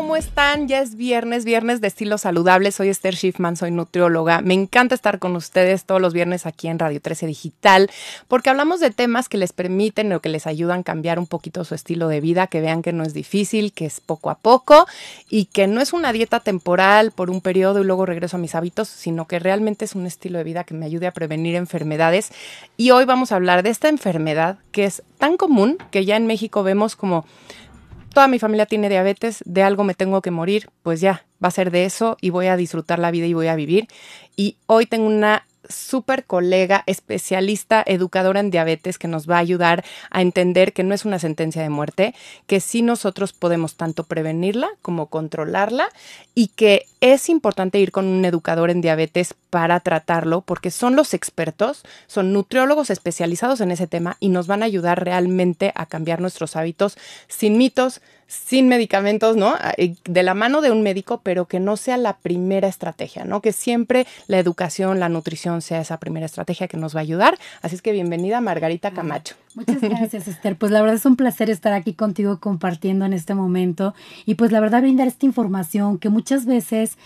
¿Cómo están? Ya es viernes, viernes de estilo saludable. Soy Esther Schiffman, soy nutrióloga. Me encanta estar con ustedes todos los viernes aquí en Radio 13 Digital, porque hablamos de temas que les permiten o que les ayudan a cambiar un poquito su estilo de vida, que vean que no es difícil, que es poco a poco y que no es una dieta temporal por un periodo y luego regreso a mis hábitos, sino que realmente es un estilo de vida que me ayude a prevenir enfermedades. Y hoy vamos a hablar de esta enfermedad que es tan común que ya en México vemos como toda mi familia tiene diabetes, de algo me tengo que morir, pues ya, va a ser de eso y voy a disfrutar la vida y voy a vivir. Y hoy tengo una súper colega, especialista, educadora en diabetes, que nos va a ayudar a entender que no es una sentencia de muerte, que sí nosotros podemos tanto prevenirla como controlarla y que es importante ir con un educador en diabetes para tratarlo porque son los expertos, son nutriólogos especializados en ese tema y nos van a ayudar realmente a cambiar nuestros hábitos sin mitos, sin medicamentos, ¿no? Ah, de la mano de un médico, pero que no sea la primera estrategia, ¿no? Que siempre la educación, la nutrición sea esa primera estrategia que nos va a ayudar. Así es que bienvenida Margarita Camacho. Muchas gracias, Esther. Pues la verdad es un placer estar aquí contigo compartiendo en este momento y pues la verdad brindar esta información que muchas veces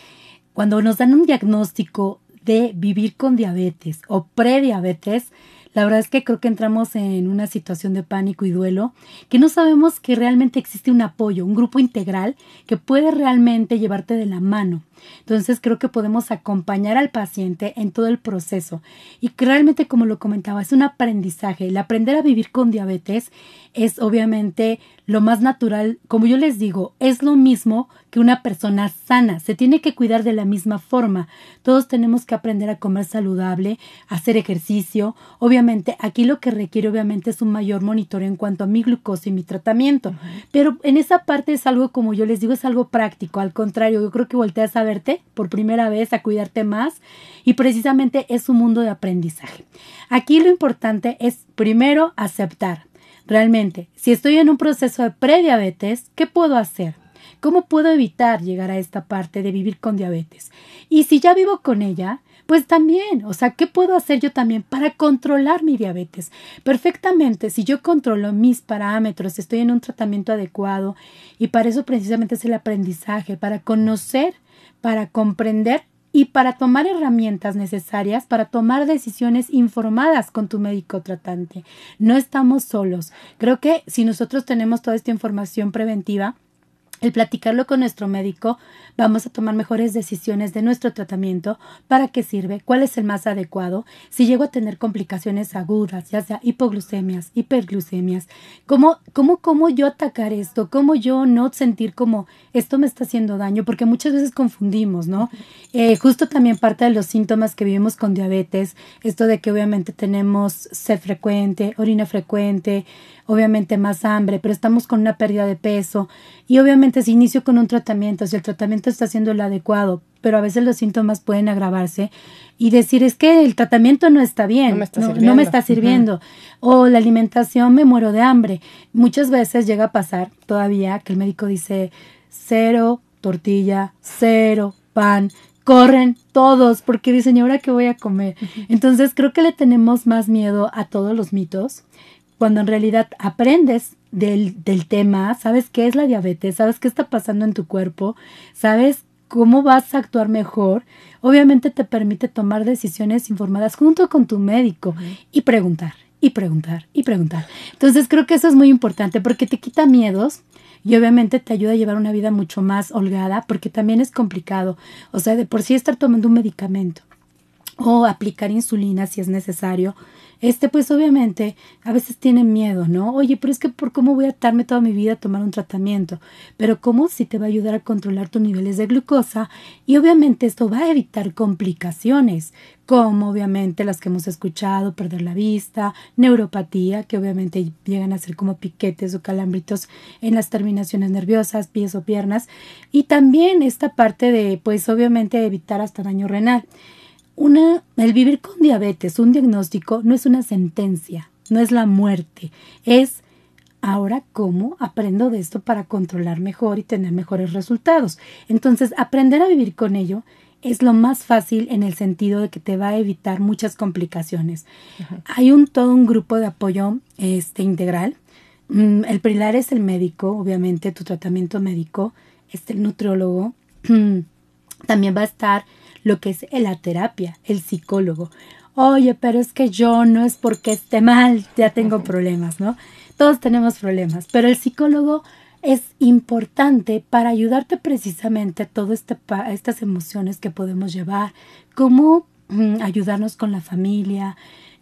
cuando nos dan un diagnóstico de vivir con diabetes o prediabetes, la verdad es que creo que entramos en una situación de pánico y duelo, que no sabemos que realmente existe un apoyo, un grupo integral que puede realmente llevarte de la mano. Entonces creo que podemos acompañar al paciente en todo el proceso y que realmente, como lo comentaba, es un aprendizaje. El aprender a vivir con diabetes es obviamente lo más natural. Como yo les digo, es lo mismo que una persona sana. Se tiene que cuidar de la misma forma. Todos tenemos que aprender a comer saludable, hacer ejercicio. Obviamente, aquí lo que requiere obviamente es un mayor monitoreo en cuanto a mi glucosa y mi tratamiento. Pero en esa parte es algo, como yo les digo, es algo práctico. Al contrario, yo creo que volteas a verte por primera vez, a cuidarte más. Y precisamente es un mundo de aprendizaje. Aquí lo importante es primero aceptar Realmente, si estoy en un proceso de prediabetes, ¿qué puedo hacer? ¿Cómo puedo evitar llegar a esta parte de vivir con diabetes? Y si ya vivo con ella, pues también, o sea, ¿qué puedo hacer yo también para controlar mi diabetes? Perfectamente, si yo controlo mis parámetros, estoy en un tratamiento adecuado y para eso precisamente es el aprendizaje, para conocer, para comprender y para tomar herramientas necesarias para tomar decisiones informadas con tu médico tratante. No estamos solos. Creo que si nosotros tenemos toda esta información preventiva, el platicarlo con nuestro médico, vamos a tomar mejores decisiones de nuestro tratamiento, para qué sirve, cuál es el más adecuado, si llego a tener complicaciones agudas, ya sea hipoglucemias, hiperglucemias, cómo, cómo, cómo yo atacar esto, cómo yo no sentir como esto me está haciendo daño, porque muchas veces confundimos, ¿no? Eh, justo también parte de los síntomas que vivimos con diabetes, esto de que obviamente tenemos sed frecuente, orina frecuente, obviamente más hambre, pero estamos con una pérdida de peso. Y obviamente si inicio con un tratamiento, si el tratamiento está siendo el adecuado, pero a veces los síntomas pueden agravarse y decir es que el tratamiento no está bien, no me está sirviendo, o la alimentación me muero de hambre. Muchas veces llega a pasar todavía que el médico dice cero tortilla, cero pan, corren todos porque dicen, ¿y ahora qué voy a comer? Entonces creo que le tenemos más miedo a todos los mitos cuando en realidad aprendes del, del tema, sabes qué es la diabetes, sabes qué está pasando en tu cuerpo, sabes cómo vas a actuar mejor, obviamente te permite tomar decisiones informadas junto con tu médico y preguntar, y preguntar, y preguntar. Entonces creo que eso es muy importante porque te quita miedos y obviamente te ayuda a llevar una vida mucho más holgada porque también es complicado. O sea, de por sí estar tomando un medicamento o aplicar insulina si es necesario, este pues obviamente a veces tienen miedo, ¿no? Oye, pero es que por cómo voy a atarme toda mi vida a tomar un tratamiento, pero cómo si te va a ayudar a controlar tus niveles de glucosa y obviamente esto va a evitar complicaciones, como obviamente las que hemos escuchado, perder la vista, neuropatía, que obviamente llegan a ser como piquetes o calambritos en las terminaciones nerviosas, pies o piernas, y también esta parte de pues obviamente evitar hasta daño renal. Una, el vivir con diabetes, un diagnóstico, no es una sentencia, no es la muerte, es ahora cómo aprendo de esto para controlar mejor y tener mejores resultados. Entonces, aprender a vivir con ello es lo más fácil en el sentido de que te va a evitar muchas complicaciones. Hay un todo un grupo de apoyo este integral. Mm, el pilar es el médico, obviamente tu tratamiento médico este nutriólogo, también va a estar lo que es la terapia, el psicólogo. Oye, pero es que yo no es porque esté mal, ya tengo problemas, ¿no? Todos tenemos problemas, pero el psicólogo es importante para ayudarte precisamente a todas este estas emociones que podemos llevar, cómo mm, ayudarnos con la familia,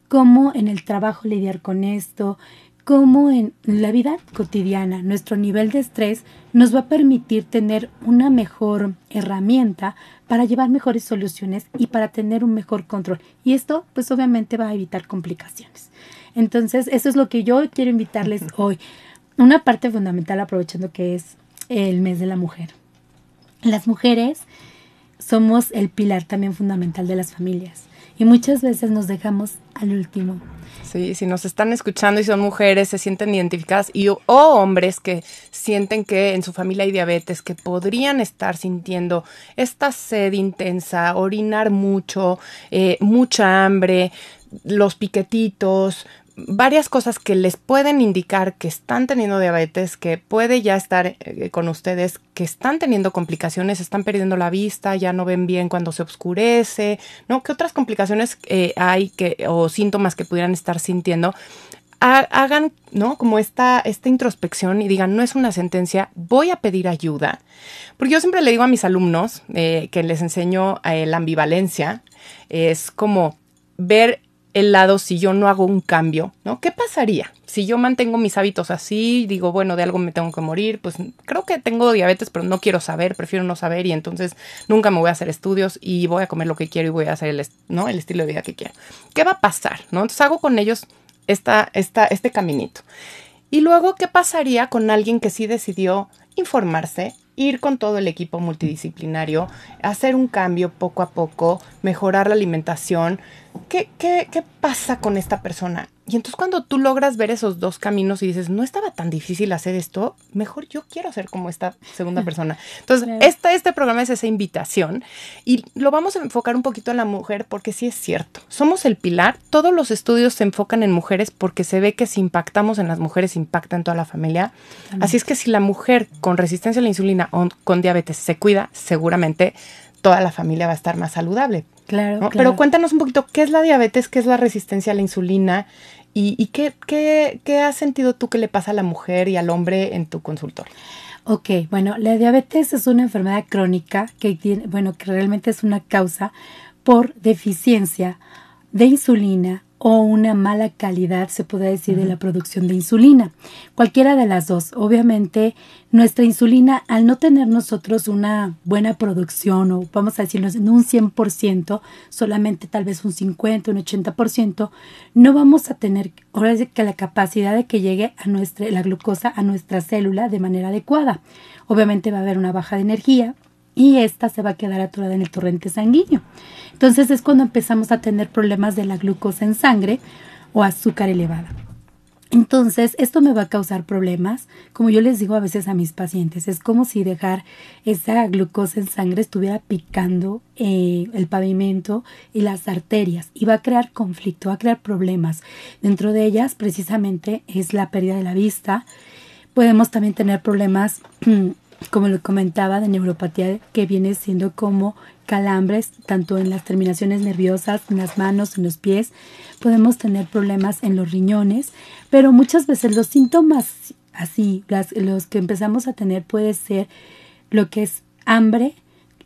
cómo en el trabajo lidiar con esto, cómo en la vida cotidiana nuestro nivel de estrés nos va a permitir tener una mejor herramienta para llevar mejores soluciones y para tener un mejor control. Y esto pues obviamente va a evitar complicaciones. Entonces, eso es lo que yo quiero invitarles hoy. Una parte fundamental aprovechando que es el mes de la mujer. Las mujeres somos el pilar también fundamental de las familias y muchas veces nos dejamos al último. Sí, si nos están escuchando y son mujeres, se sienten identificadas y o hombres que sienten que en su familia hay diabetes, que podrían estar sintiendo esta sed intensa, orinar mucho, eh, mucha hambre, los piquetitos, varias cosas que les pueden indicar que están teniendo diabetes, que puede ya estar eh, con ustedes, que están teniendo complicaciones, están perdiendo la vista, ya no ven bien cuando se oscurece, ¿no? ¿Qué otras complicaciones eh, hay que, o síntomas que pudieran estar sintiendo? hagan, ¿no? Como esta, esta introspección y digan, no es una sentencia, voy a pedir ayuda. Porque yo siempre le digo a mis alumnos eh, que les enseño la ambivalencia, es como ver el lado si yo no hago un cambio, ¿no? ¿Qué pasaría si yo mantengo mis hábitos así? Digo, bueno, de algo me tengo que morir, pues creo que tengo diabetes, pero no quiero saber, prefiero no saber y entonces nunca me voy a hacer estudios y voy a comer lo que quiero y voy a hacer el, ¿no? el estilo de vida que quiero. ¿Qué va a pasar, no? Entonces hago con ellos esta, esta, este caminito. Y luego, ¿qué pasaría con alguien que sí decidió informarse, ir con todo el equipo multidisciplinario, hacer un cambio poco a poco, mejorar la alimentación. ¿Qué, qué, qué pasa con esta persona? Y entonces cuando tú logras ver esos dos caminos y dices, no estaba tan difícil hacer esto, mejor yo quiero ser como esta segunda persona. Entonces, este programa es esa invitación y lo vamos a enfocar un poquito en la mujer porque sí es cierto, somos el pilar, todos los estudios se enfocan en mujeres porque se ve que si impactamos en las mujeres impacta en toda la familia. Así es que si la mujer con resistencia a la insulina o con diabetes se cuida, seguramente toda la familia va a estar más saludable. Claro, Pero cuéntanos un poquito, ¿qué es la diabetes? ¿Qué es la resistencia a la insulina? ¿Y, qué, qué, qué, has sentido tú que le pasa a la mujer y al hombre en tu consultorio? Ok, bueno, la diabetes es una enfermedad crónica que tiene, bueno, que realmente es una causa por deficiencia de insulina o una mala calidad, se puede decir, de la producción de insulina. Cualquiera de las dos. Obviamente, nuestra insulina, al no tener nosotros una buena producción, o vamos a decirlo en un 100%, solamente tal vez un 50, un 80%, no vamos a tener ahora que la capacidad de que llegue a nuestra, la glucosa a nuestra célula de manera adecuada. Obviamente va a haber una baja de energía, y esta se va a quedar atorada en el torrente sanguíneo. Entonces es cuando empezamos a tener problemas de la glucosa en sangre o azúcar elevada. Entonces, esto me va a causar problemas, como yo les digo a veces a mis pacientes, es como si dejar esa glucosa en sangre estuviera picando eh, el pavimento y las arterias y va a crear conflicto, va a crear problemas. Dentro de ellas, precisamente, es la pérdida de la vista. Podemos también tener problemas como lo comentaba, de neuropatía que viene siendo como calambres, tanto en las terminaciones nerviosas, en las manos, en los pies. Podemos tener problemas en los riñones, pero muchas veces los síntomas así, los que empezamos a tener puede ser lo que es hambre,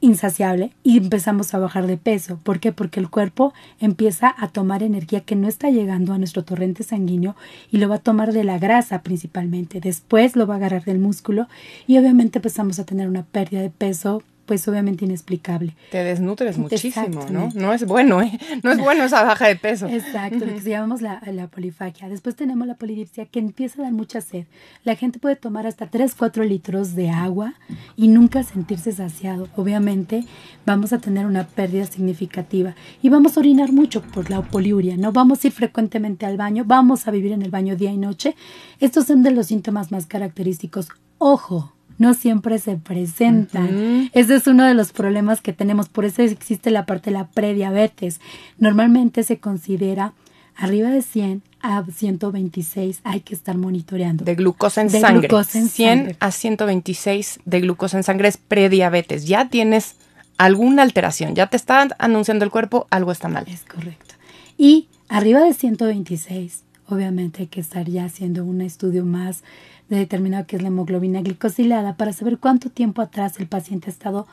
insaciable y empezamos a bajar de peso. ¿Por qué? Porque el cuerpo empieza a tomar energía que no está llegando a nuestro torrente sanguíneo y lo va a tomar de la grasa principalmente. Después lo va a agarrar del músculo y obviamente empezamos a tener una pérdida de peso pues obviamente inexplicable. Te desnutres muchísimo, ¿no? No es bueno, ¿eh? No es bueno esa baja de peso. Exacto, lo que llamamos la, la, polifagia. Después tenemos la polidipsia que empieza a dar mucha sed. La gente puede tomar hasta 3, 4 litros de agua y nunca sentirse saciado. Obviamente vamos a tener una pérdida significativa y vamos a orinar mucho por la poliuria, ¿no? Vamos a ir frecuentemente al baño, vamos a vivir en el baño día y noche. Estos son de los síntomas más característicos. Ojo, no siempre se presentan. Ese es uno de los problemas que tenemos. Por eso existe la parte de la prediabetes. Normalmente se considera Arriba de 100 a 126 hay que estar monitoreando. De glucosa en sangre. 100 a 126 de glucosa en sangre es prediabetes. Ya tienes alguna alteración, ya te está anunciando el cuerpo, algo está mal. Es correcto. Y arriba de 126, obviamente hay que estar ya haciendo un estudio más de determinado que es la hemoglobina glicosilada para saber cuánto tiempo atrás el paciente ha estado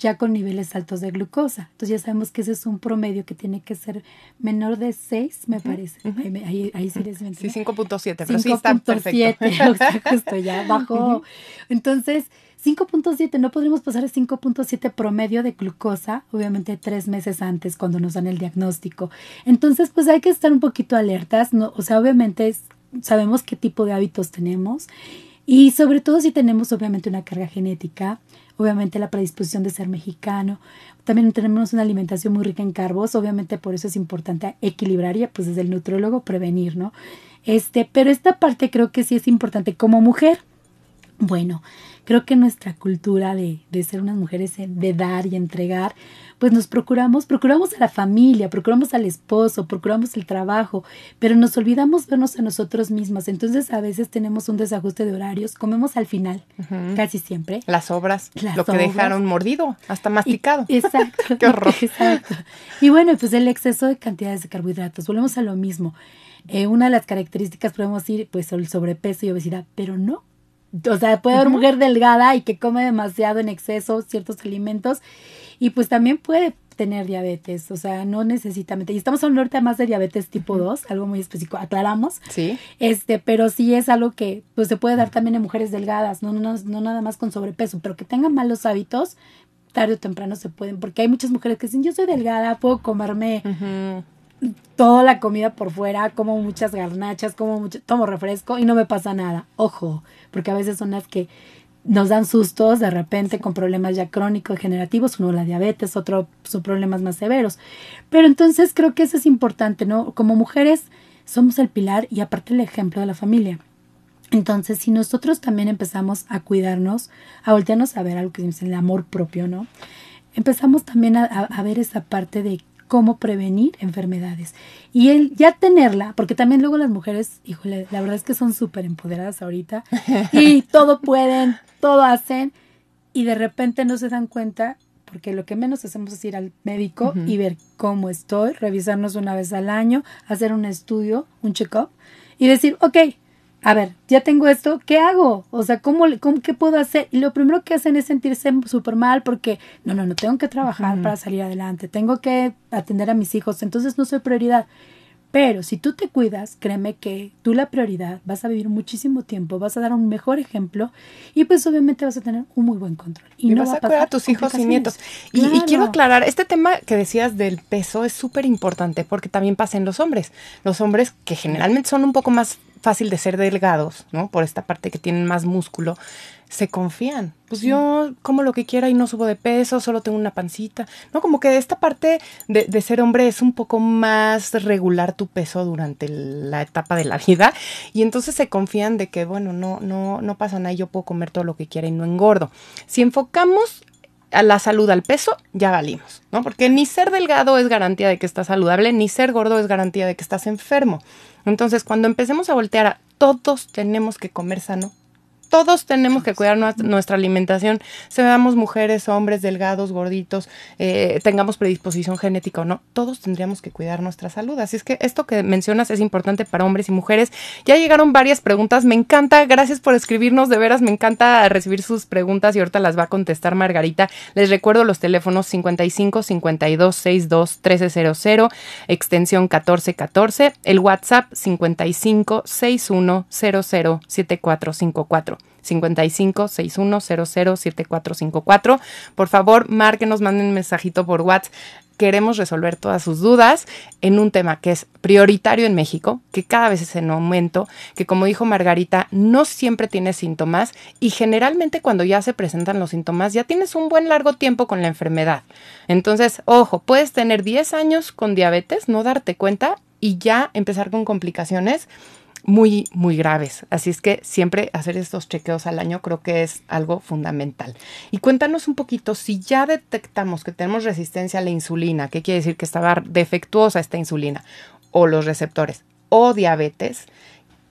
ya con niveles altos de glucosa. Entonces ya sabemos que ese es un promedio que tiene que ser menor de 6, me parece. ahí, ahí, sí les Sí, 5.7, pero sí está perfecto. justo ya bajó. Entonces, 5.7, no podríamos pasar el 5.7 promedio de glucosa, obviamente tres meses antes cuando nos dan el diagnóstico. Entonces, pues hay que estar un poquito alertas, ¿no? o sea, obviamente sabemos qué tipo de hábitos tenemos y sobre todo si tenemos obviamente una carga genética, obviamente la predisposición de ser mexicano, también tenemos una alimentación muy rica en carbos, obviamente por eso es importante equilibrar y pues desde el nutriólogo prevenir, ¿no? Este, pero esta parte creo que sí es importante como mujer. Bueno, creo que nuestra cultura de, de ser unas mujeres de dar y entregar, pues nos procuramos, procuramos a la familia, procuramos al esposo, procuramos el trabajo, pero nos olvidamos vernos a nosotros mismas. Entonces a veces tenemos un desajuste de horarios, comemos al final, casi siempre. Las obras, lo que dejaron mordido, hasta masticado. exacto. Qué horror. Exacto. Y bueno, pues el exceso de cantidades de carbohidratos, volvemos a lo mismo. Eh, una de las características podemos ir, pues, el sobrepeso y obesidad, pero no o sea, puede haber mujer delgada y que come demasiado en exceso ciertos alimentos y pues también puede tener diabetes, o sea, no necesitamente. Y estamos hablando ahorita más de diabetes tipo 2, algo muy específico, aclaramos. Sí. Este, pero sí es algo que pues se puede dar también en mujeres delgadas, no, no, no nada más con sobrepeso, pero que tengan malos hábitos, tarde o temprano se pueden, porque hay muchas mujeres que dicen, yo soy delgada, puedo comerme toda la comida por fuera, como muchas garnachas, como mucho, tomo refresco y no me pasa nada. Ojo, porque a veces son las que nos dan sustos de repente con problemas ya crónicos generativos, uno la diabetes, otro son problemas más severos. Pero entonces creo que eso es importante, ¿no? Como mujeres somos el pilar y aparte el ejemplo de la familia. Entonces, si nosotros también empezamos a cuidarnos, a voltearnos a ver algo que es el amor propio, ¿no? Empezamos también a, a ver esa parte de cómo prevenir enfermedades. Y el ya tenerla, porque también luego las mujeres, híjole, la verdad es que son súper empoderadas ahorita y todo pueden, todo hacen y de repente no se dan cuenta porque lo que menos hacemos es ir al médico y ver cómo estoy, revisarnos una vez al año, hacer un estudio, un check-up y decir, ok, a ver, ya tengo esto, ¿qué hago? O sea, ¿cómo, cómo qué puedo hacer? Y lo primero que hacen es sentirse súper mal porque, no, no, no, tengo que trabajar para salir adelante, tengo que atender a mis hijos, entonces no soy prioridad. Pero si tú te cuidas, créeme que tú la prioridad, vas a vivir muchísimo tiempo, vas a dar un mejor ejemplo y pues obviamente vas a tener un muy buen control. Y, no vas a cuidar a tus hijos y nietos. Y, y, quiero aclarar, este tema que decías del peso es súper importante porque también pasa en los hombres. Los hombres que generalmente son un poco más fácil de ser delgados, ¿no? Por esta parte que tienen más músculo, se confían. Pues yo como lo que quiera y no subo de peso, solo tengo una pancita. No, como que esta parte de, ser hombre es un poco más regular tu peso durante la etapa de la vida. Y entonces se confían de que, bueno, no, no, no pasa nada, yo puedo comer todo lo que quiera y no engordo. Si enfocamos a la salud al peso, ya valimos, ¿no? Porque ni ser delgado es garantía de que estás saludable, ni ser gordo es garantía de que estás enfermo. Entonces, cuando empecemos a voltear a todos tenemos que comer sano, todos tenemos que cuidar nuestra alimentación, seamos mujeres, hombres, delgados, gorditos, eh, tengamos predisposición genética o no, todos tendríamos que cuidar nuestra salud. Así es que esto que mencionas es importante para hombres y mujeres. Ya llegaron varias preguntas, me encanta, gracias por escribirnos, de veras me encanta recibir sus preguntas y ahorita las va a contestar Margarita. Les recuerdo los teléfonos 55 52 62 1300, extensión 1414, el WhatsApp 55 61 00 7454. 55 61 00 7454. Por favor, márquenos, manden un mensajito por WhatsApp. Queremos resolver todas sus dudas en un tema que es prioritario en México, que cada vez es en aumento, que como dijo Margarita, no siempre tiene síntomas y generalmente cuando ya se presentan los síntomas ya tienes un buen largo tiempo con la enfermedad. Entonces, ojo, puedes tener 10 años con diabetes, no darte cuenta y ya empezar con complicaciones muy, muy graves. Así es que siempre hacer estos chequeos al año creo que es algo fundamental. Y cuéntanos un poquito, si ya detectamos que tenemos resistencia a la insulina, ¿qué quiere decir que estaba defectuosa esta insulina? o los receptores o diabetes,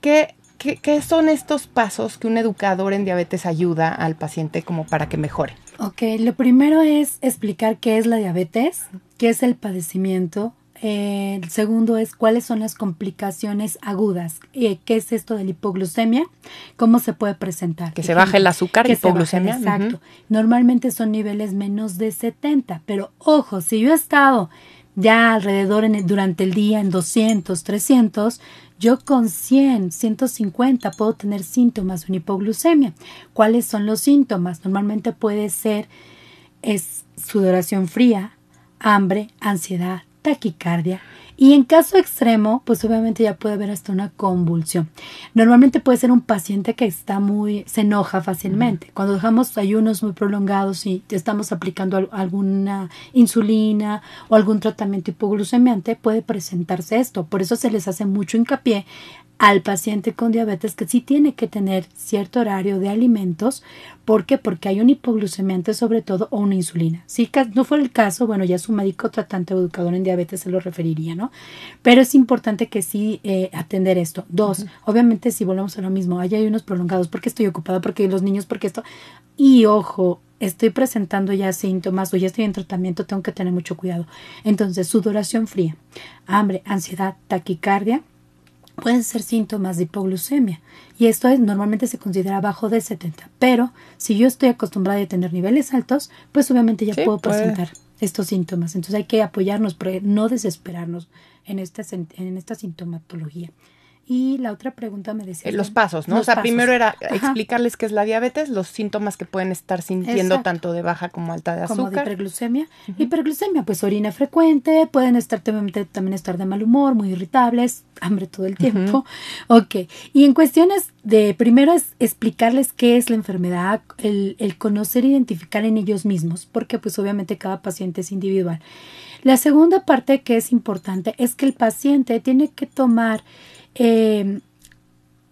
¿qué, qué, son estos pasos que un educador en diabetes ayuda al paciente como para que mejore? Ok, lo primero es explicar qué es la diabetes, qué es el padecimiento, eh, el segundo es cuáles son las complicaciones agudas. Eh, ¿Qué es esto de la hipoglucemia? ¿Cómo se puede presentar? Que se baje el azúcar, hipoglucemia. exacto. Normalmente son niveles menos de 70, pero ojo, si yo he estado ya alrededor en durante el día en 200, 300, yo con 100, 150 puedo tener síntomas de una hipoglucemia. ¿Cuáles son los síntomas? Normalmente puede ser es sudoración fría, hambre, ansiedad, taquicardia y en caso extremo, pues obviamente ya puede haber hasta una convulsión. Normalmente puede ser un paciente que está muy, se enoja fácilmente. Cuando dejamos ayunos muy prolongados y estamos aplicando alguna insulina o algún tratamiento hipoglucemiante, puede presentarse esto. Por eso se les hace mucho hincapié al paciente con diabetes que sí tiene que tener cierto horario de alimentos. ¿Por qué? Porque hay un hipoglucemiante sobre todo o una insulina. Si no fuera el caso, bueno, ya su médico tratante o educador en diabetes se lo referiría, ¿no? Pero es importante que sí eh, atender esto. Dos, obviamente si volvemos a lo mismo, hay unos prolongados, porque estoy ocupada, porque los niños, porque esto. Y ojo, estoy presentando ya síntomas o ya estoy en tratamiento, tengo que tener mucho cuidado. Entonces, sudoración fría, hambre, ansiedad, taquicardia, pueden ser síntomas de hipoglucemia y esto es, normalmente se considera bajo de 70, pero si yo estoy acostumbrada a tener niveles altos, pues obviamente ya puedo presentar estos síntomas. Entonces hay que apoyarnos, pero no desesperarnos en esta, en esta sintomatología. Y la otra pregunta me decía. Eh, los pasos, ¿no? o sea, primero era explicarles qué es la diabetes, los síntomas que pueden estar sintiendo tanto de baja como alta de azúcar. Como de hiperglucemia. Hiperglucemia, pues orina frecuente, pueden estar también estar de mal humor, muy irritables, hambre todo el tiempo. Ok. Y en cuestiones de, primero es explicarles qué es la enfermedad, el, el conocer e identificar en ellos mismos, porque pues obviamente cada paciente es individual. La segunda parte que es importante es que el paciente tiene que tomar eh,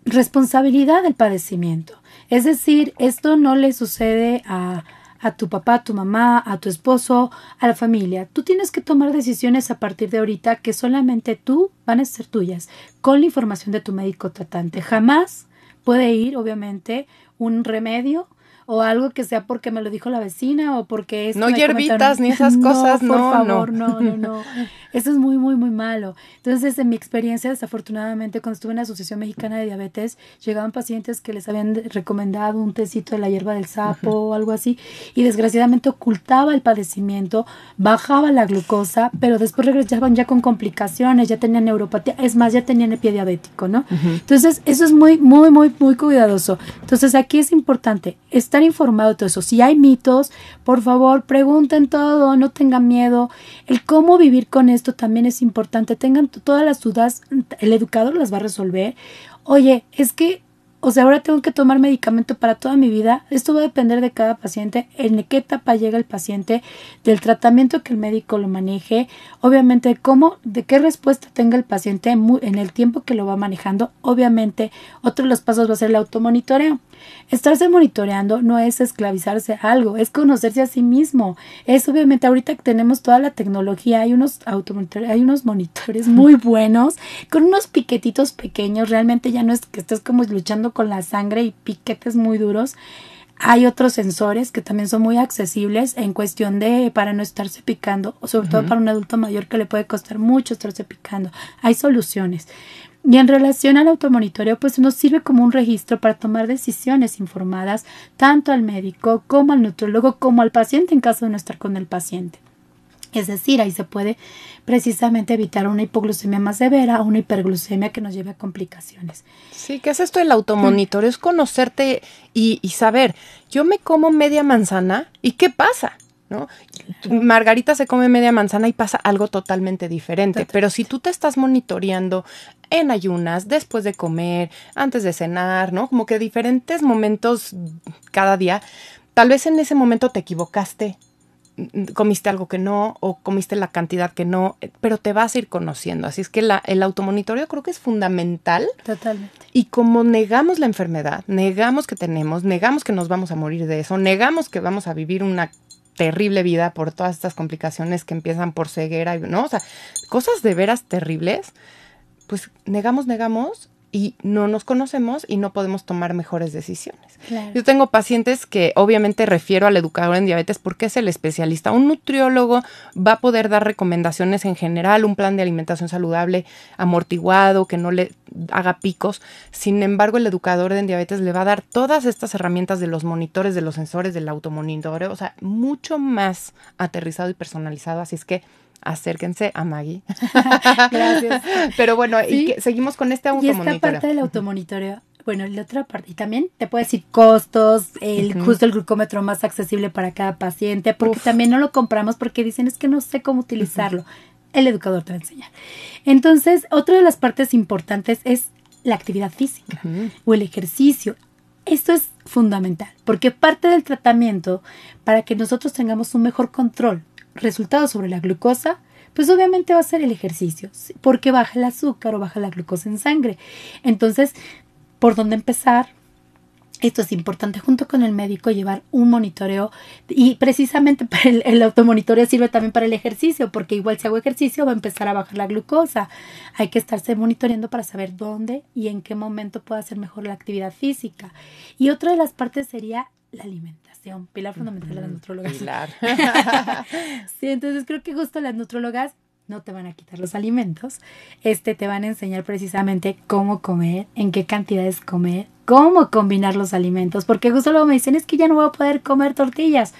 responsabilidad del padecimiento. Es decir, esto no le sucede a, a tu papá, a tu mamá, a tu esposo, a la familia. Tú tienes que tomar decisiones a partir de ahorita que solamente tú van a ser tuyas, con la información de tu médico tratante. Jamás puede ir, obviamente, un remedio o algo que sea porque me lo dijo la vecina o porque es no hierbitas ni esas cosas no, por favor no no no. Eso es muy muy muy malo. Entonces en mi experiencia desafortunadamente cuando estuve en la asociación mexicana de diabetes llegaban pacientes que les habían recomendado un tecito de la hierba del sapo o algo así y desgraciadamente ocultaba el padecimiento bajaba la glucosa pero después regresaban ya con complicaciones ya tenían neuropatía es más ya tenían el pie diabético no entonces eso es muy muy muy muy cuidadoso. Entonces aquí es importante estar informado de todo eso. Si hay mitos, por favor, pregunten todo, no tengan miedo. El cómo vivir con esto también es importante. Tengan todas las dudas, el educador las va a resolver. Oye, es que o sea, ahora tengo que tomar medicamento para toda mi vida. Esto va a depender de cada paciente, en qué etapa llega el paciente, del tratamiento que el médico lo maneje, obviamente cómo, de qué respuesta tenga el paciente en el tiempo que lo va manejando. Obviamente, otro de los pasos va a ser el automonitoreo. Estarse monitoreando no es esclavizarse a algo, es conocerse a sí mismo. Es obviamente ahorita que tenemos toda la tecnología, hay unos hay unos monitores muy buenos con unos piquetitos pequeños, realmente ya no es que estés como luchando con la sangre y piquetes muy duros. Hay otros sensores que también son muy accesibles en cuestión de para no estarse picando, o sobre todo para un adulto mayor que le puede costar mucho estarse picando. Hay soluciones. Y en relación al automonitoreo, pues nos sirve como un registro para tomar decisiones informadas tanto al médico como al nutriólogo como al paciente en caso de no estar con el paciente. Es decir, ahí se puede precisamente evitar una hipoglucemia más severa o una hiperglucemia que nos lleve a complicaciones. Sí, ¿qué es esto del automonitoreo? Es conocerte y, y saber, yo me como media manzana y qué pasa. ¿no? Margarita se come media manzana y pasa algo totalmente diferente, pero si tú te estás monitoreando en ayunas, después de comer, antes de cenar, ¿no? Como que diferentes momentos cada día, tal vez en ese momento te equivocaste, comiste algo que no o comiste la cantidad que no, pero te vas a ir conociendo. Así es que la, el automonitoreo creo que es fundamental. Totalmente. Y como negamos la enfermedad, negamos que tenemos, negamos que nos vamos a morir de eso, negamos que vamos a vivir una terrible vida por todas estas complicaciones que empiezan por ceguera, ¿no? O sea, cosas de veras terribles. pues negamos, negamos y no nos conocemos y no podemos tomar mejores decisiones. Yo tengo pacientes que obviamente refiero al educador en diabetes porque es el especialista. Un nutriólogo va a poder dar recomendaciones en general, un plan de alimentación saludable, amortiguado, que no le haga picos. Sin embargo, el educador en diabetes le va a dar todas estas herramientas de los monitores, de los sensores, del automonitoreo, o sea, mucho más aterrizado y personalizado. Así es que acérquense a Maggie. Gracias. Pero bueno, y seguimos con este automonitoreo. Y esta parte del automonitoreo, bueno, la otra parte, y también te puede decir costos, el justo el glucómetro más accesible para cada paciente, porque también no lo compramos porque dicen es que no sé cómo utilizarlo. El educador te va a enseñar. Entonces, otra de las partes importantes es la actividad física o el ejercicio. Esto es fundamental, porque parte del tratamiento para que nosotros tengamos un mejor control resultado sobre la glucosa, pues obviamente va a ser el ejercicio, porque baja el azúcar o baja la glucosa en sangre. Entonces, ¿por dónde empezar? Esto es importante junto con el médico llevar un monitoreo y precisamente el, el, automonitoreo sirve también para el ejercicio porque igual si hago ejercicio va a empezar a bajar la glucosa. Hay que estarse monitoreando para saber dónde y en qué momento puede hacer mejor la actividad física. Y otra de las partes sería la alimentación, pilar fundamental de las nutrólogas. Pilar. sí, entonces creo que justo las nutrólogas no te van a quitar los alimentos, este te van a enseñar precisamente cómo comer, en qué cantidades comer, cómo combinar los alimentos, porque justo luego me dicen, es que ya no voy a poder comer tortillas.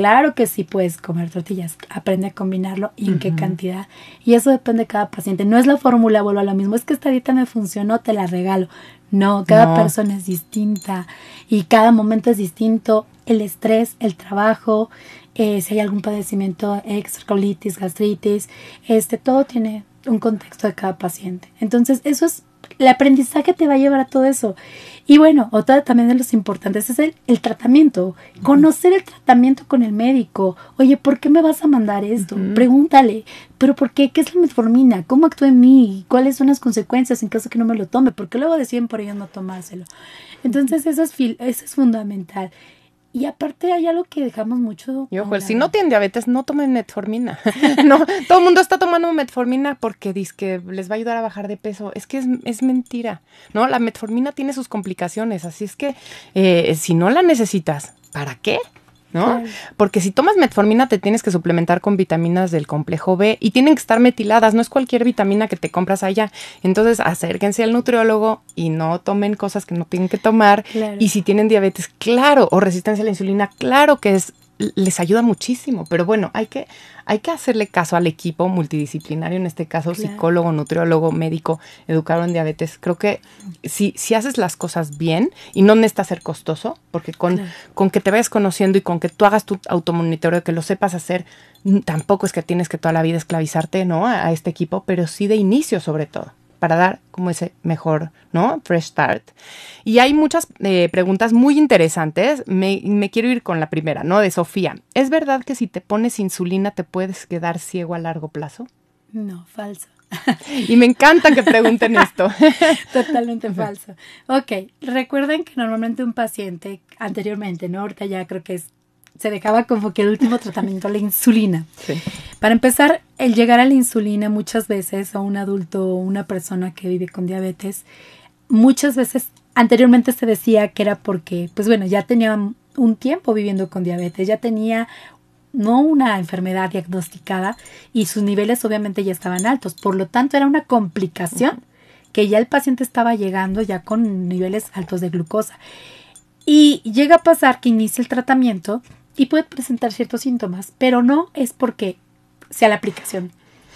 Claro que sí puedes comer tortillas, aprende a combinarlo y en qué cantidad. Y eso depende de cada paciente. No es la fórmula, vuelvo a lo mismo, es que esta dieta me funcionó, te la regalo. No, cada persona es distinta y cada momento es distinto. El estrés, el trabajo, eh, si hay algún padecimiento extra, colitis, gastritis, este, todo tiene un contexto de cada paciente. Entonces, eso es el aprendizaje te va a llevar a todo eso. Y bueno, otra también de los importantes es el, el tratamiento. Conocer el tratamiento con el médico. Oye, ¿por qué me vas a mandar esto? Pregúntale, ¿pero por qué? ¿Qué es la metformina? ¿Cómo actúa en mí? ¿Cuáles son las consecuencias en caso que no me lo tome? Porque luego deciden por ellos no tomárselo. Entonces, eso es, eso es fundamental. Y aparte hay algo que dejamos mucho. Y ojo, si no tienen diabetes, no tomen metformina. no, todo el mundo está tomando metformina porque dice que les va a ayudar a bajar de peso. Es que es, es mentira. No, la metformina tiene sus complicaciones, así es que eh, si no la necesitas, ¿para qué? ¿No? Porque si tomas metformina te tienes que suplementar con vitaminas del complejo B y tienen que estar metiladas, no es cualquier vitamina que te compras allá. Entonces acérquense al nutriólogo y no tomen cosas que no tienen que tomar. Y si tienen diabetes, claro, o resistencia a la insulina, claro que es les ayuda muchísimo, pero bueno, hay que, hay que hacerle caso al equipo multidisciplinario, en este caso psicólogo, nutriólogo, médico, educador en diabetes. Creo que si, si haces las cosas bien y no necesitas ser costoso, porque con, con que te vayas conociendo y con que tú hagas tu automonitoreo, que lo sepas hacer, tampoco es que tienes que toda la vida esclavizarte, ¿no? a este equipo, pero sí de inicio sobre todo para dar como ese mejor, ¿no? Fresh start. Y hay muchas eh, preguntas muy interesantes. Me, me, quiero ir con la primera, ¿no? De Sofía. ¿Es verdad que si te pones insulina te puedes quedar ciego a largo plazo? No, falso. y me encanta que pregunten esto. Totalmente falso. Ok, recuerden que normalmente un paciente anteriormente, ¿no? Ahorita ya creo que es se dejaba como que el último tratamiento, la insulina. Para empezar, el llegar a la insulina muchas veces a un adulto o una persona que vive con diabetes, muchas veces anteriormente se decía que era porque, pues bueno, ya tenía un tiempo viviendo con diabetes, ya tenía no una enfermedad diagnosticada y sus niveles obviamente ya estaban altos. Por lo tanto, era una complicación que ya el paciente estaba llegando ya con niveles altos de glucosa. Y llega a pasar que inicia el tratamiento y puede presentar ciertos síntomas, pero no es porque sea la aplicación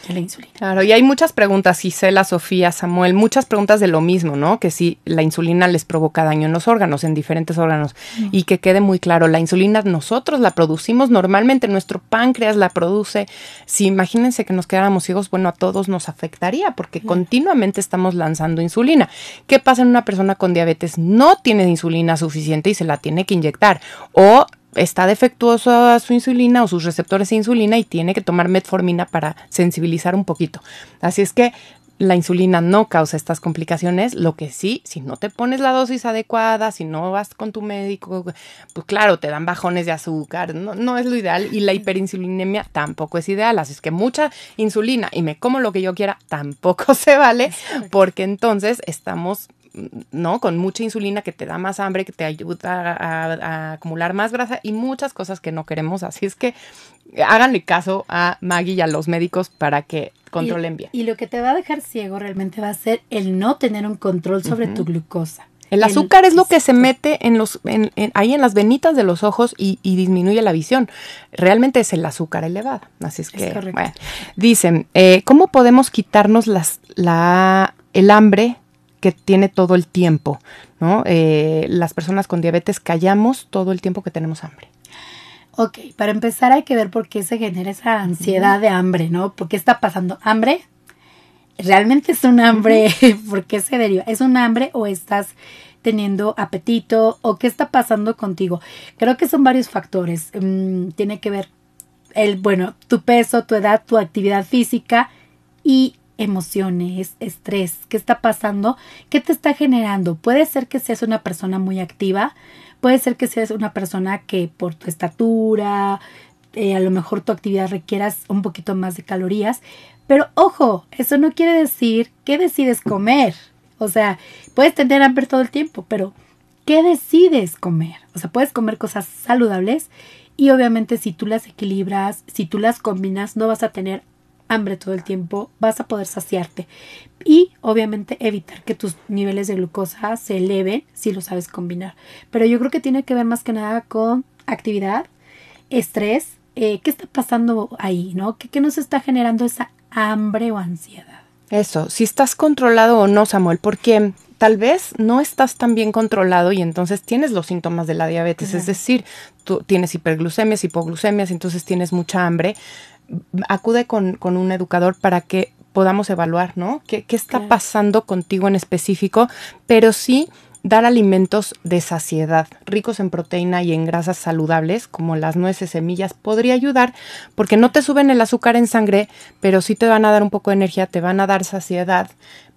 de la insulina. Claro, y hay muchas preguntas, Gisela, Sofía, Samuel, muchas preguntas de lo mismo, ¿no? Que si la insulina les provoca daño en los órganos, en diferentes órganos. Y que quede muy claro, la insulina nosotros la producimos normalmente, nuestro páncreas la produce. Si imagínense que nos quedáramos ciegos, bueno, a todos nos afectaría porque continuamente estamos lanzando insulina. ¿Qué pasa en una persona con diabetes? No tiene insulina suficiente y se la tiene que inyectar. O está defectuosa su insulina o sus receptores de insulina y tiene que tomar metformina para sensibilizar un poquito. Así es que la insulina no causa estas complicaciones, lo que sí, si no te pones la dosis adecuada, si no vas con tu médico, pues claro, te dan bajones de azúcar, no, no es lo ideal y la hiperinsulinemia tampoco es ideal, así es que mucha insulina y me como lo que yo quiera tampoco se vale porque entonces estamos ¿no? Con mucha insulina que te da más hambre, que te ayuda a, acumular más grasa y muchas cosas que no queremos. Así es que háganle caso a Maggie y a los médicos para que controlen bien. Y lo que te va a dejar ciego realmente va a ser el no tener un control sobre tu glucosa. El azúcar es lo que se mete en los, ahí en las venitas de los ojos y, disminuye la visión. Realmente es el azúcar elevado. Así es que, bueno, dicen, eh, ¿cómo podemos quitarnos las, la, el hambre que tiene todo el tiempo? ¿no? Eh, las personas con diabetes callamos todo el tiempo que tenemos hambre. Ok, para empezar hay que ver por qué se genera esa ansiedad de hambre, ¿no? ¿Por qué está pasando? ¿Hambre? ¿Realmente es un hambre? ¿Por qué se deriva? ¿Es un hambre o estás teniendo apetito o qué está pasando contigo? Creo que son varios factores. Mm, tiene que ver el, bueno, tu peso, tu edad, tu actividad física y emociones, estrés, qué está pasando, qué te está generando. Puede ser que seas una persona muy activa, Puede ser que seas una persona que por tu estatura, eh, a lo mejor tu actividad requieras un poquito más de calorías, pero ojo, eso no quiere decir que decides comer. O sea, puedes tener hambre todo el tiempo, pero ¿qué decides comer? O sea, puedes comer cosas saludables y obviamente si tú las equilibras, si tú las combinas, no vas a tener hambre todo el tiempo, vas a poder saciarte. Y obviamente evitar que tus niveles de glucosa se eleven si lo sabes combinar. Pero yo creo que tiene que ver más que nada con actividad, estrés, eh, qué está pasando ahí, ¿no? ¿Qué, ¿Qué nos está generando esa hambre o ansiedad? Eso, si estás controlado o no, Samuel, porque tal vez no estás tan bien controlado y entonces tienes los síntomas de la diabetes, es decir, tú tienes hiperglucemias, hipoglucemias, entonces tienes mucha hambre, acude con, un educador para que podamos evaluar, ¿no? ¿Qué, está pasando contigo en específico? Pero sí dar alimentos de saciedad, ricos en proteína y en grasas saludables, como las nueces, semillas, podría ayudar porque no te suben el azúcar en sangre, pero sí te van a dar un poco de energía, te van a dar saciedad.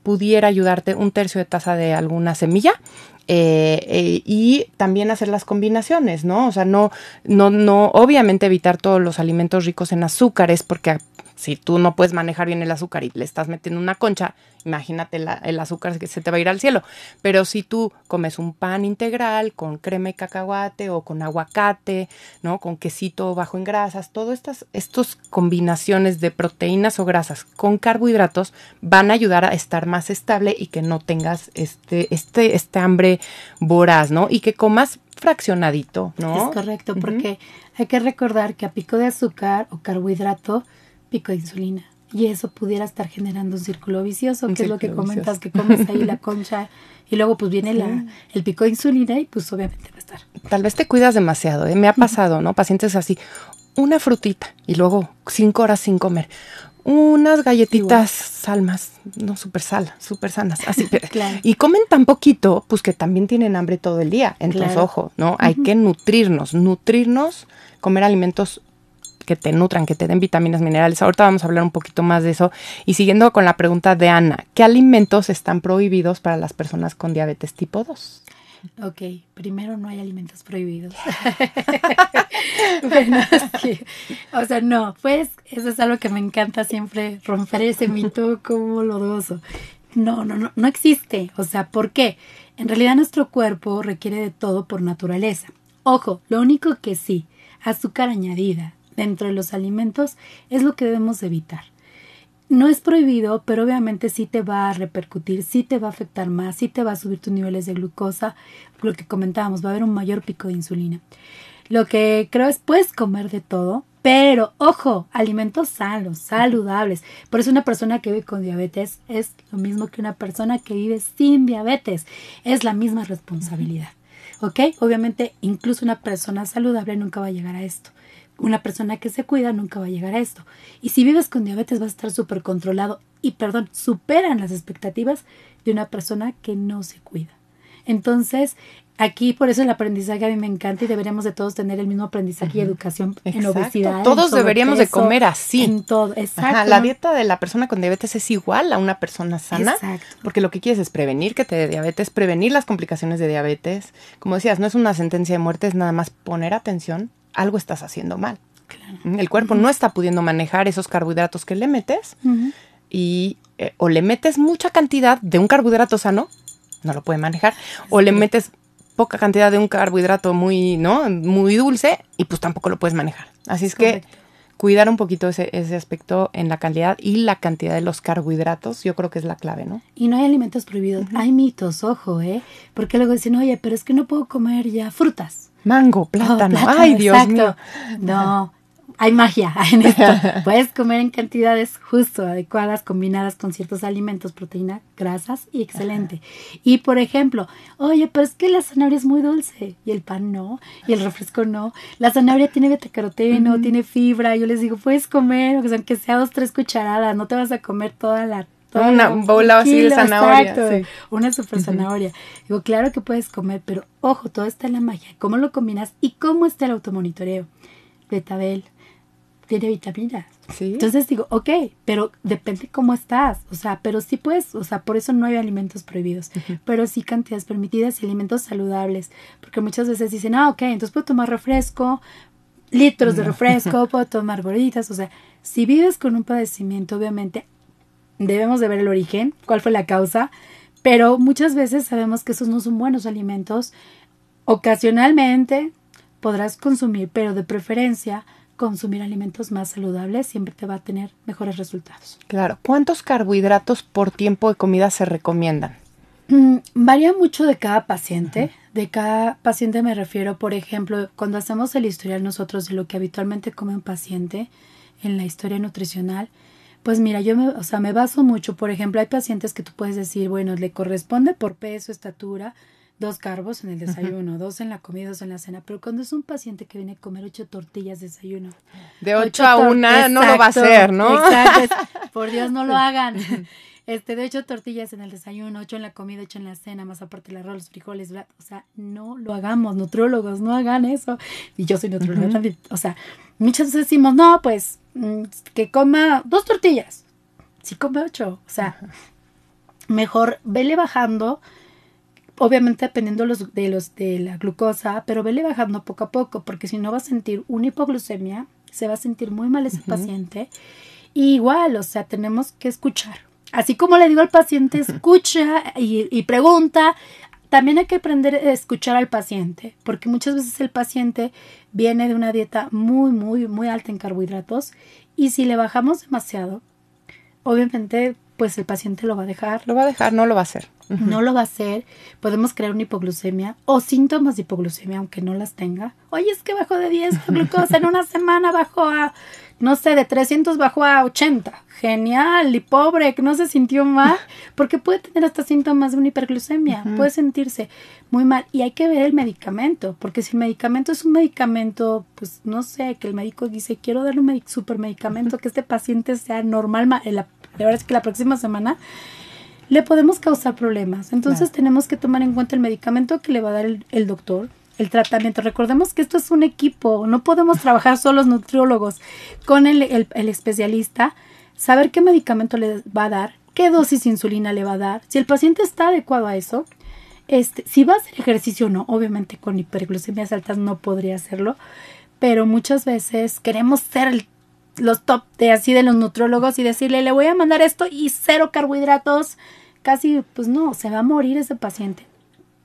Pudiera ayudarte un tercio de taza de alguna semilla eh, eh, y también hacer las combinaciones, ¿no? O sea, no, no, no, obviamente evitar todos los alimentos ricos en azúcares, porque si tú no puedes manejar bien el azúcar y le estás metiendo una concha, imagínate el azúcar que se te va a ir al cielo. Pero si tú comes un pan integral con crema y cacahuate o con aguacate, ¿no? Con quesito bajo en grasas, todas estas, estas combinaciones de proteínas o grasas con carbohidratos van a ayudar a estar más estable y que no tengas este, este, este hambre voraz, ¿no? Y que comas fraccionadito, ¿no? Es correcto, porque hay que recordar que a pico de azúcar o carbohidrato pico de insulina. Y eso pudiera estar generando un círculo vicioso, que es lo que comentas, que comes ahí la concha y luego pues viene la, el pico de insulina y pues obviamente va a estar. Tal vez te cuidas demasiado, ¿eh? me ha pasado, ¿no? Pacientes así, una frutita y luego cinco horas sin comer. Unas galletitas salmas, no súper sal, súper sanas, así. Y comen tan poquito, pues que también tienen hambre todo el día. Entonces, ojo, ¿no? Hay que nutrirnos, nutrirnos, comer alimentos que te nutran, que te den vitaminas, minerales. Ahorita vamos a hablar un poquito más de eso. Y siguiendo con la pregunta de Ana, ¿qué alimentos están prohibidos para las personas con diabetes tipo 2? Ok, primero no hay alimentos prohibidos. bueno, o sea, no, pues eso es algo que me encanta siempre, romper ese mito como lodoso. No, no, no, no existe. O sea, ¿por qué? En realidad nuestro cuerpo requiere de todo por naturaleza. Ojo, lo único que sí, azúcar añadida, dentro de los alimentos es lo que debemos evitar. No es prohibido, pero obviamente sí te va a repercutir, sí te va a afectar más, sí te va a subir tus niveles de glucosa, lo que comentábamos, va a haber un mayor pico de insulina. Lo que creo es puedes comer de todo, pero ojo, alimentos sanos, saludables. Por eso una persona que vive con diabetes es lo mismo que una persona que vive sin diabetes. Es la misma responsabilidad. ¿Ok? Obviamente, incluso una persona saludable nunca va a llegar a esto una persona que se cuida nunca va a llegar a esto. Y si vives con diabetes vas a estar súper controlado y, perdón, superan las expectativas de una persona que no se cuida. Entonces, Aquí por eso el aprendizaje a mí me encanta y deberíamos de todos tener el mismo aprendizaje y educación en obesidad. Todos deberíamos de comer así. En todo, exacto. La dieta de la persona con diabetes es igual a una persona sana. Exacto. Porque lo que quieres es prevenir que te dé diabetes, prevenir las complicaciones de diabetes. Como decías, no es una sentencia de muerte, es nada más poner atención, algo estás haciendo mal. Claro. El cuerpo no está pudiendo manejar esos carbohidratos que le metes y eh, o le metes mucha cantidad de un carbohidrato sano, no lo puede manejar, o le metes poca cantidad de un carbohidrato muy, ¿no? Muy dulce y pues tampoco lo puedes manejar. Así es que cuidar un poquito ese, ese aspecto en la calidad y la cantidad de los carbohidratos, yo creo que es la clave, ¿no? Y no hay alimentos prohibidos, hay mitos, ojo, ¿eh? Porque luego dicen, oye, pero es que no puedo comer ya frutas. Mango, plátano, oh, ay Dios mío. No, hay magia en esto. Puedes comer en cantidades justo adecuadas, combinadas con ciertos alimentos, proteína, grasas y excelente. Y por ejemplo, oye, pero es que la zanahoria es muy dulce y el pan no, y el refresco no. La zanahoria tiene betacaroteno, tiene fibra. Yo les digo, puedes comer, aunque sea dos, tres cucharadas, no te vas a comer toda la una bola así de zanahoria. Una super zanahoria. Digo, claro que puedes comer, pero ojo, todo está en la magia. ¿Cómo lo combinas y cómo está el automonitoreo? Betabel, tiene vitaminas. ¿Sí? Entonces digo, ok, pero depende cómo estás. O sea, pero sí puedes, o sea, por eso no hay alimentos prohibidos, pero sí cantidades permitidas y alimentos saludables. Porque muchas veces dicen, ah, ok, entonces puedo tomar refresco, litros de refresco, puedo tomar gorditas. O sea, si vives con un padecimiento, obviamente debemos de ver el origen, cuál fue la causa, pero muchas veces sabemos que esos no son buenos alimentos. Ocasionalmente podrás consumir, pero de preferencia consumir alimentos más saludables siempre te va a tener mejores resultados. Claro. ¿Cuántos carbohidratos por tiempo de comida se recomiendan? Mm, varía mucho de cada paciente. De cada paciente me refiero, por ejemplo, cuando hacemos el historial nosotros de lo que habitualmente come un paciente en la historia nutricional, pues mira, yo me, o sea, me baso mucho, por ejemplo, hay pacientes que tú puedes decir, bueno, le corresponde por peso, estatura, dos carbos en el desayuno, dos en la comida, dos en la cena. Pero cuando es un paciente que viene a comer ocho tortillas de desayuno. De ocho, a una no lo va a hacer, ¿no? Exacto. por Dios, no lo hagan. Este, de ocho tortillas en el desayuno, ocho en la comida, ocho en la cena, más aparte el arroz, los frijoles, o sea, no lo hagamos, nutriólogos, no hagan eso. Y yo soy nutrióloga también. O sea, muchas veces decimos, no, pues, mm, que coma dos tortillas. Sí come ocho. O sea, mejor vele bajando obviamente dependiendo los, de los de la glucosa, pero vele bajando poco a poco, porque si no va a sentir una hipoglucemia, se va a sentir muy mal ese paciente. Y igual, o sea, tenemos que escuchar. Así como le digo al paciente, escucha y, y pregunta, también hay que aprender a escuchar al paciente, porque muchas veces el paciente viene de una dieta muy, muy, muy alta en carbohidratos y si le bajamos demasiado, obviamente pues el paciente lo va a dejar. Lo va a dejar, no lo va a hacer. No lo va a hacer. Podemos crear una hipoglucemia o síntomas de hipoglucemia, aunque no las tenga. Oye, es que bajó de 10 glucosa en una semana, bajó a, no sé, de 300 bajó a 80. Genial, y pobre, que no se sintió mal, porque puede tener hasta síntomas de una hiperglucemia, puede sentirse muy mal. Y hay que ver el medicamento, porque si el medicamento es un medicamento, pues no sé, que el médico dice, quiero darle un super medicamento, que este paciente sea normal, la la verdad es que la próxima semana le podemos causar problemas. Entonces tenemos que tomar en cuenta el medicamento que le va a dar el, doctor, el tratamiento. Recordemos que esto es un equipo, no podemos trabajar solo los nutriólogos con el, el, especialista, saber qué medicamento le va a dar, qué dosis de insulina le va a dar, si el paciente está adecuado a eso. Este, si va a hacer ejercicio o no, obviamente con hiperglucemias altas no podría hacerlo, pero muchas veces queremos ser el los top de así de los nutrólogos y decirle, le voy a mandar esto y cero carbohidratos, casi, pues no, se va a morir ese paciente.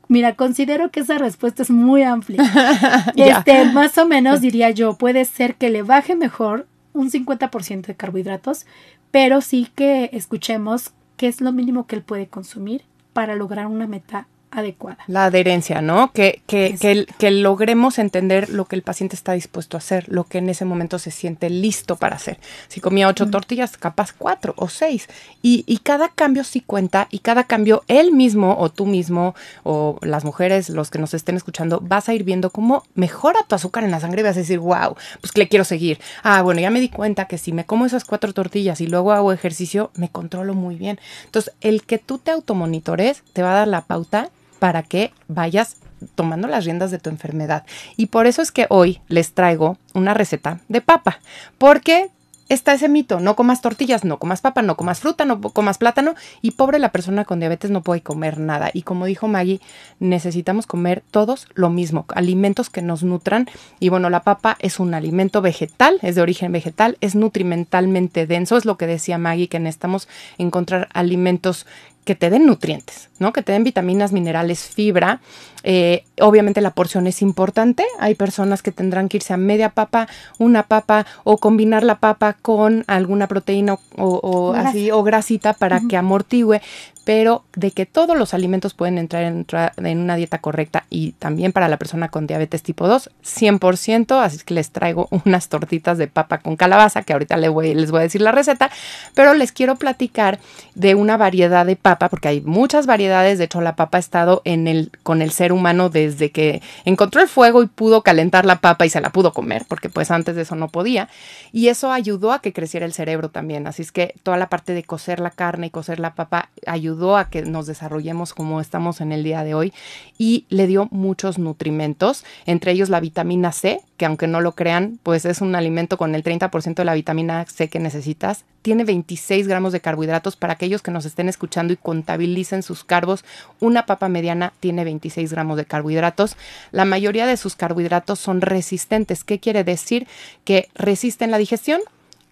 Mira, considero que esa respuesta es muy amplia. este, más o menos diría yo, puede ser que le baje mejor un 50% de carbohidratos, pero sí que escuchemos qué es lo mínimo que él puede consumir para lograr una meta adecuada. La adherencia, ¿no? Que, que, que, logremos entender lo que el paciente está dispuesto a hacer, lo que en ese momento se siente listo para hacer. Si comía ocho tortillas, capaz cuatro o seis. Y, y, cada cambio sí cuenta y cada cambio él mismo o tú mismo o las mujeres, los que nos estén escuchando, vas a ir viendo cómo mejora tu azúcar en la sangre y vas a decir, wow, pues que le quiero seguir. Ah, bueno, ya me di cuenta que si me como esas cuatro tortillas y luego hago ejercicio, me controlo muy bien. Entonces, el que tú te automonitores te va a dar la pauta para que vayas tomando las riendas de tu enfermedad. Y por eso es que hoy les traigo una receta de papa, porque está ese mito, no comas tortillas, no comas papa, no comas fruta, no comas plátano y pobre la persona con diabetes no puede comer nada. Y como dijo Maggie, necesitamos comer todos lo mismo, alimentos que nos nutran. Y bueno, la papa es un alimento vegetal, es de origen vegetal, es nutrimentalmente denso, es lo que decía Maggie, que necesitamos encontrar alimentos que te den nutrientes, ¿no? Que te den vitaminas, minerales, fibra. Eh, obviamente la porción es importante. Hay personas que tendrán que irse a media papa, una papa o combinar la papa con alguna proteína o, así o grasita para que amortigüe pero de que todos los alimentos pueden entrar en, una dieta correcta y también para la persona con diabetes tipo 2, 100%, así es que les traigo unas tortitas de papa con calabaza, que ahorita les voy, les voy a decir la receta, pero les quiero platicar de una variedad de papa, porque hay muchas variedades, de hecho la papa ha estado en el, con el ser humano desde que encontró el fuego y pudo calentar la papa y se la pudo comer, porque pues antes de eso no podía, y eso ayudó a que creciera el cerebro también, así es que toda la parte de cocer la carne y cocer la papa ayudó a que nos desarrollemos como estamos en el día de hoy y le dio muchos nutrimentos, entre ellos la vitamina C, que aunque no lo crean, pues es un alimento con el 30% de la vitamina C que necesitas. Tiene 26 gramos de carbohidratos para aquellos que nos estén escuchando y contabilicen sus carbos. Una papa mediana tiene 26 gramos de carbohidratos. La mayoría de sus carbohidratos son resistentes. ¿Qué quiere decir? Que resisten la digestión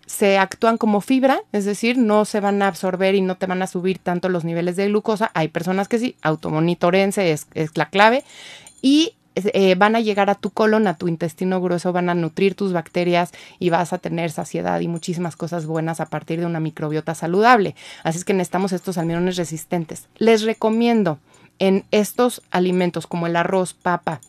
se actúan como fibra, es decir, no se van a absorber y no te van a subir tanto los niveles de glucosa. Hay personas que sí, automonitorense es, es la clave. Y eh, van a llegar a tu colon, a tu intestino grueso, van a nutrir tus bacterias y vas a tener saciedad y muchísimas cosas buenas a partir de una microbiota saludable. Así es que necesitamos estos almidones resistentes. Les recomiendo en estos alimentos como el arroz, papa,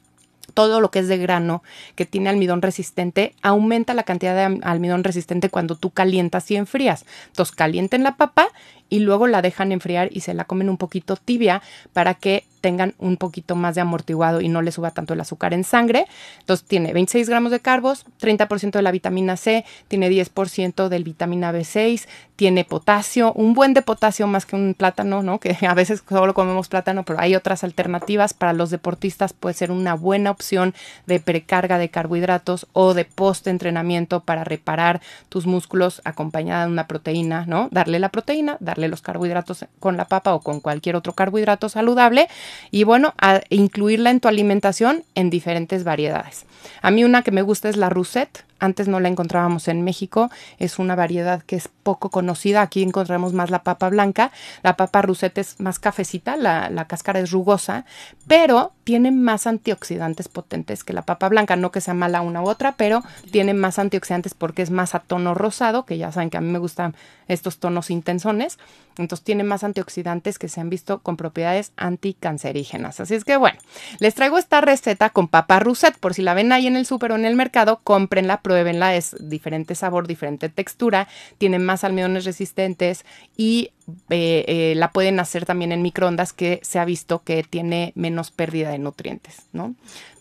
todo lo que es de grano que tiene almidón resistente, aumenta la cantidad de almidón resistente cuando tú calientas y enfrías. Entonces calienten la papa y luego la dejan enfriar y se la comen un poquito tibia para que tengan un poquito más de amortiguado y no le suba tanto el azúcar en sangre. Entonces tiene 26 gramos de carbos, 30% de la vitamina C, tiene 10% del vitamina B6, tiene potasio, un buen de potasio más que un plátano, ¿no? Que a veces solo comemos plátano, pero hay otras alternativas. Para los deportistas puede ser una buena opción de precarga de carbohidratos o de post-entrenamiento para reparar tus músculos acompañada de una proteína, ¿no? Darle la proteína, darle los carbohidratos con la papa o con cualquier otro carbohidrato saludable y bueno, a incluirla en tu alimentación en diferentes variedades. A mí una que me gusta es la Rousette. Antes no la encontrábamos en México. Es una variedad que es poco conocida. Aquí encontramos más la papa blanca. La papa Rousette es más cafecita, la, la cáscara es rugosa, pero tiene más antioxidantes potentes que la papa blanca. No que sea mala una u otra, pero tiene más antioxidantes porque es más a tono rosado, que ya saben que a mí me gustan estos tonos intensones. Entonces tiene más antioxidantes que se han visto con propiedades anticancerígenas. Así es que bueno, les traigo esta receta con papa Rousette. Por si la ven ahí en el súper o en el mercado, cómprenla, pruébenla. Es diferente sabor, diferente textura. Tiene más almidones resistentes y eh, eh, la pueden hacer también en microondas que se ha visto que tiene menos pérdida de nutrientes, ¿no?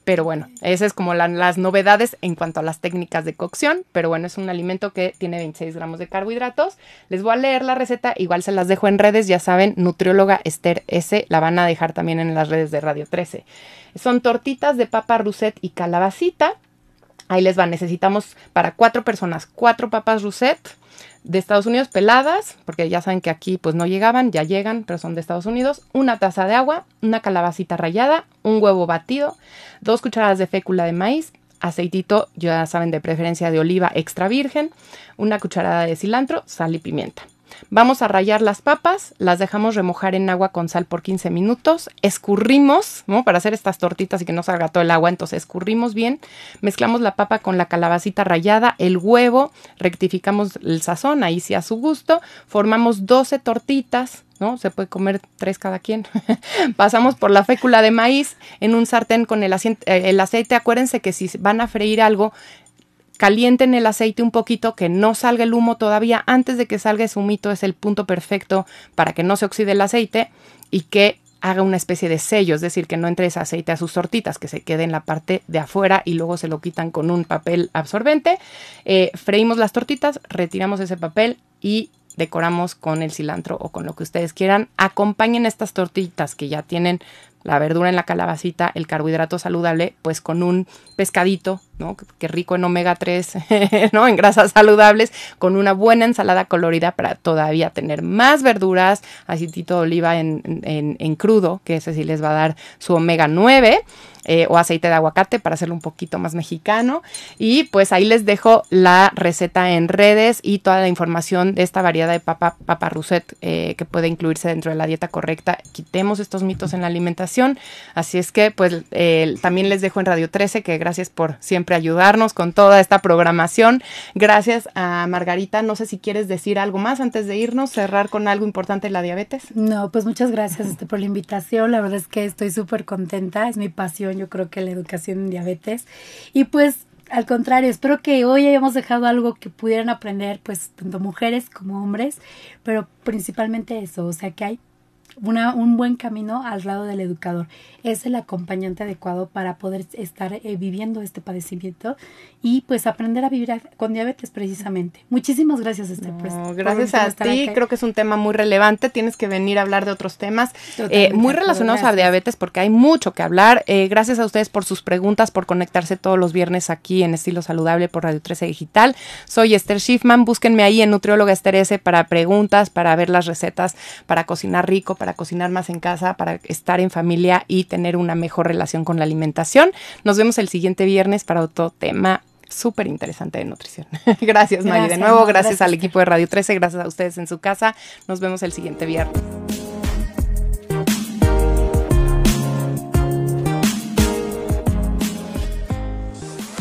Pero bueno, esas es como las novedades en cuanto a las técnicas de cocción. Pero bueno, es un alimento que tiene 26 gramos de carbohidratos. Les voy a leer la receta, igual se las dejo en redes, ya saben, nutrióloga Esther S. La van a dejar también en las redes de Radio 13. Son tortitas de papa rousette y calabacita. Ahí les va, necesitamos para cuatro personas, cuatro papas rousette de Estados Unidos peladas, porque ya saben que aquí pues no llegaban, ya llegan, pero son de Estados Unidos, una taza de agua, una calabacita rallada, un huevo batido, dos cucharadas de fécula de maíz, aceitito, ya saben de preferencia de oliva extra virgen, una cucharada de cilantro, sal y pimienta. Vamos a rayar las papas, las dejamos remojar en agua con sal por 15 minutos, escurrimos, ¿no? Para hacer estas tortitas y que no salga todo el agua, entonces escurrimos bien, mezclamos la papa con la calabacita rallada, el huevo, rectificamos el sazón, ahí sí a su gusto, formamos 12 tortitas, ¿no? Se puede comer tres cada quien. Pasamos por la fécula de maíz en un sartén con el, eh, el, aceite. Acuérdense que si van a freír algo, calienten el aceite un poquito, que no salga el humo todavía, antes de que salga ese humito es el punto perfecto para que no se oxide el aceite y que haga una especie de sello, es decir, que no entre ese aceite a sus tortitas, que se quede en la parte de afuera y luego se lo quitan con un papel absorbente. Eh, freímos las tortitas, retiramos ese papel y decoramos con el cilantro o con lo que ustedes quieran. Acompañen estas tortitas que ya tienen la verdura en la calabacita, el carbohidrato saludable, pues con un pescadito, ¿no? Que rico en omega 3, ¿no? En grasas saludables, con una buena ensalada colorida para todavía tener más verduras, aceitito de oliva en, en, en crudo, que ese sí les va a dar su omega 9 eh, o aceite de aguacate para hacerlo un poquito más mexicano. Y pues ahí les dejo la receta en redes y toda la información de esta variedad de papa, papa rousset eh, que puede incluirse dentro de la dieta correcta. Quitemos estos mitos en la alimentación. Así es que pues también les dejo en Radio 13 que gracias por siempre ayudarnos con toda esta programación. Gracias a Margarita. No sé si quieres decir algo más antes de irnos, cerrar con algo importante de la diabetes. No, pues muchas gracias este, por la invitación. La verdad es que estoy súper contenta. Es mi pasión yo creo que la educación en diabetes. Y pues al contrario, espero que hoy hayamos dejado algo que pudieran aprender, pues tanto mujeres como hombres, pero principalmente eso, o sea que hay una, un buen camino al lado del educador. Es el acompañante adecuado para poder estar eh, viviendo este padecimiento y pues aprender a vivir con diabetes precisamente. Muchísimas gracias, este Gracias a ti, creo que es un tema muy relevante. Tienes que venir a hablar de otros temas eh, muy relacionados a diabetes porque hay mucho que hablar. Eh, gracias a ustedes por sus preguntas, por conectarse todos los viernes aquí en Estilo Saludable por Radio 13 Digital. Soy Esther Schiffman. Búsquenme ahí en Nutrióloga Esther S para preguntas, para ver las recetas, para cocinar rico, para cocinar más en casa, para estar en familia y tener una mejor relación con la alimentación. Nos vemos el siguiente viernes para otro tema súper interesante de nutrición. gracias, Mari. De nuevo, gracias al equipo de Radio 13, gracias a ustedes en su casa. Nos vemos el siguiente viernes.